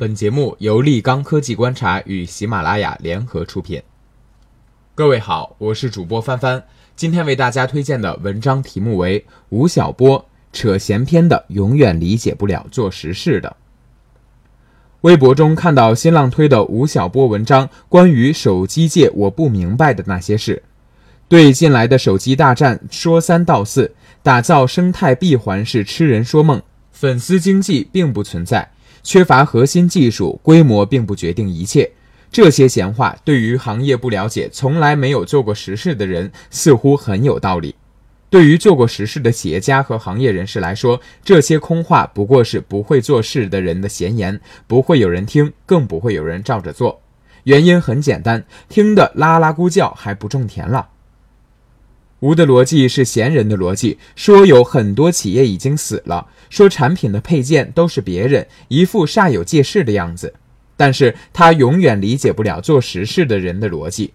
本节目由立刚科技观察与喜马拉雅联合出品。各位好，我是主播帆帆，今天为大家推荐的文章题目为《吴晓波扯闲篇的永远理解不了做实事的》。微博中看到新浪推的吴晓波文章，关于手机界我不明白的那些事，对近来的手机大战说三道四，打造生态闭环是痴人说梦，粉丝经济并不存在，缺乏核心技术，规模并不决定一切。这些闲话对于行业不了解、从来没有做过实事的人似乎很有道理。对于做过实事的企业家和行业人士来说，这些空话不过是不会做事的人的闲言，不会有人听，更不会有人照着做。原因很简单，听得啦啦咕叫还不种田了。吴的逻辑是闲人的逻辑，说有很多企业已经死了，说产品的配件都是别人，一副煞有介事的样子。但是他永远理解不了做实事的人的逻辑。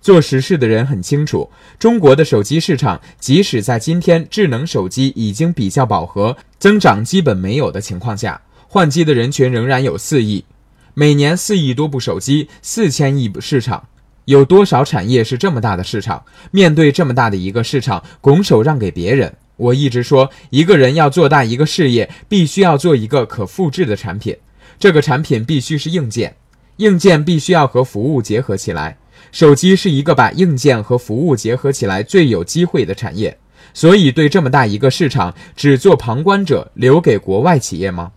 做实事的人很清楚，中国的手机市场，即使在今天智能手机已经比较饱和、增长基本没有的情况下，换机的人群仍然有四亿，每年四亿多部手机，四千亿市场，有多少产业是这么大的市场？面对这么大的一个市场，拱手让给别人？我一直说，一个人要做大一个事业，必须要做一个可复制的产品，这个产品必须是硬件，硬件必须要和服务结合起来。手机是一个把硬件和服务结合起来最有机会的产业，所以对这么大一个市场，只做旁观者，留给国外企业吗？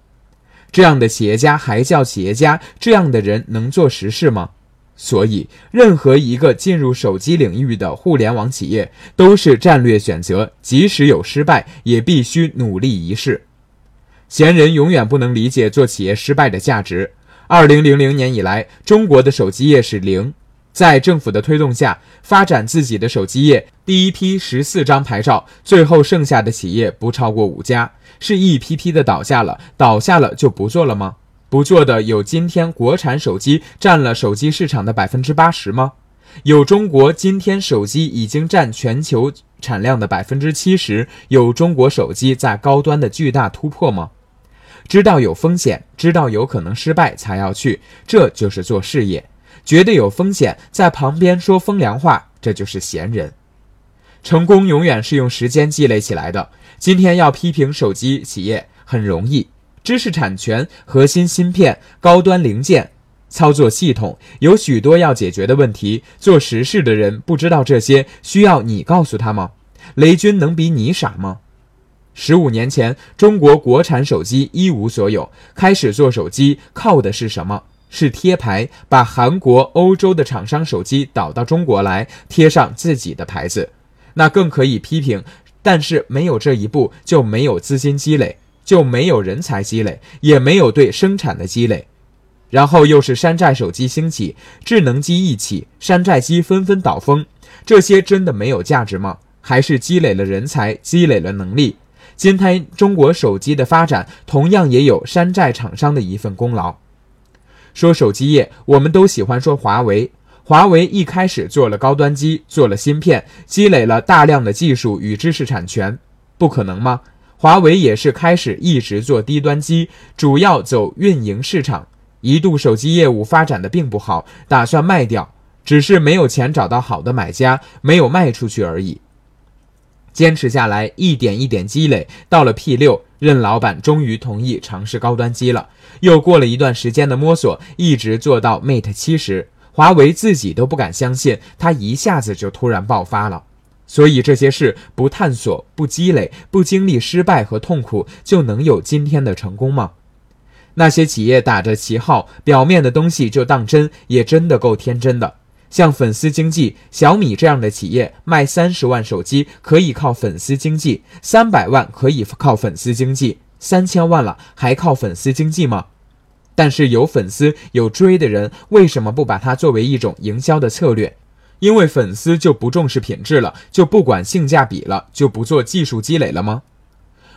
这样的企业家还叫企业家？这样的人能做实事吗？所以，任何一个进入手机领域的互联网企业都是战略选择，即使有失败，也必须努力一试。闲人永远不能理解做企业失败的价值。二零零零年以来，中国的手机业是零。在政府的推动下，发展自己的手机业，第一批十四张牌照，最后剩下的企业不超过五家，是一批批的倒下了，倒下了就不做了吗？不做的有今天国产手机占了手机市场的百分之八十吗？有中国今天手机已经占全球产量的百分之七十？有中国手机在高端的巨大突破吗？知道有风险，知道有可能失败才要去，这就是做事业。觉得有风险，在旁边说风凉话，这就是闲人。成功永远是用时间积累起来的。今天要批评手机企业很容易，知识产权、核心芯片、高端零件、操作系统，有许多要解决的问题。做实事的人不知道这些，需要你告诉他吗？雷军能比你傻吗？十五年前，中国国产手机一无所有，开始做手机靠的是什么？是贴牌，把韩国、欧洲的厂商手机导到中国来，贴上自己的牌子，那更可以批评。但是没有这一步，就没有资金积累，就没有人才积累，也没有对生产的积累。然后又是山寨手机兴起，智能机一起，山寨机纷纷倒风。这些真的没有价值吗？还是积累了人才，积累了能力？今天中国手机的发展，同样也有山寨厂商的一份功劳。说手机业，我们都喜欢说华为。华为一开始做了高端机，做了芯片，积累了大量的技术与知识产权，不可能吗？华为也是开始一直做低端机，主要走运营市场，一度手机业务发展的并不好，打算卖掉，只是没有钱找到好的买家，没有卖出去而已。坚持下来，一点一点积累，到了 P 六，任老板终于同意尝试高端机了。又过了一段时间的摸索，一直做到 Mate 七十，华为自己都不敢相信，它一下子就突然爆发了。所以这些事不探索、不积累、不经历失败和痛苦，就能有今天的成功吗？那些企业打着旗号，表面的东西就当真，也真的够天真的。像粉丝经济，小米这样的企业卖三十万手机可以靠粉丝经济，三百万可以靠粉丝经济，三千万了还靠粉丝经济吗？但是有粉丝有追的人，为什么不把它作为一种营销的策略？因为粉丝就不重视品质了，就不管性价比了，就不做技术积累了吗？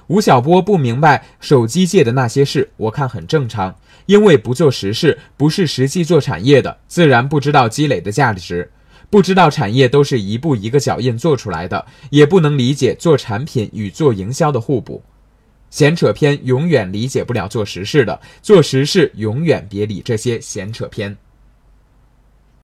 吴晓波不明白手机界的那些事，我看很正常。因为不做实事，不是实际做产业的，自然不知道积累的价值，不知道产业都是一步一个脚印做出来的，也不能理解做产品与做营销的互补。闲扯篇永远理解不了做实事的，做实事永远别理这些闲扯篇。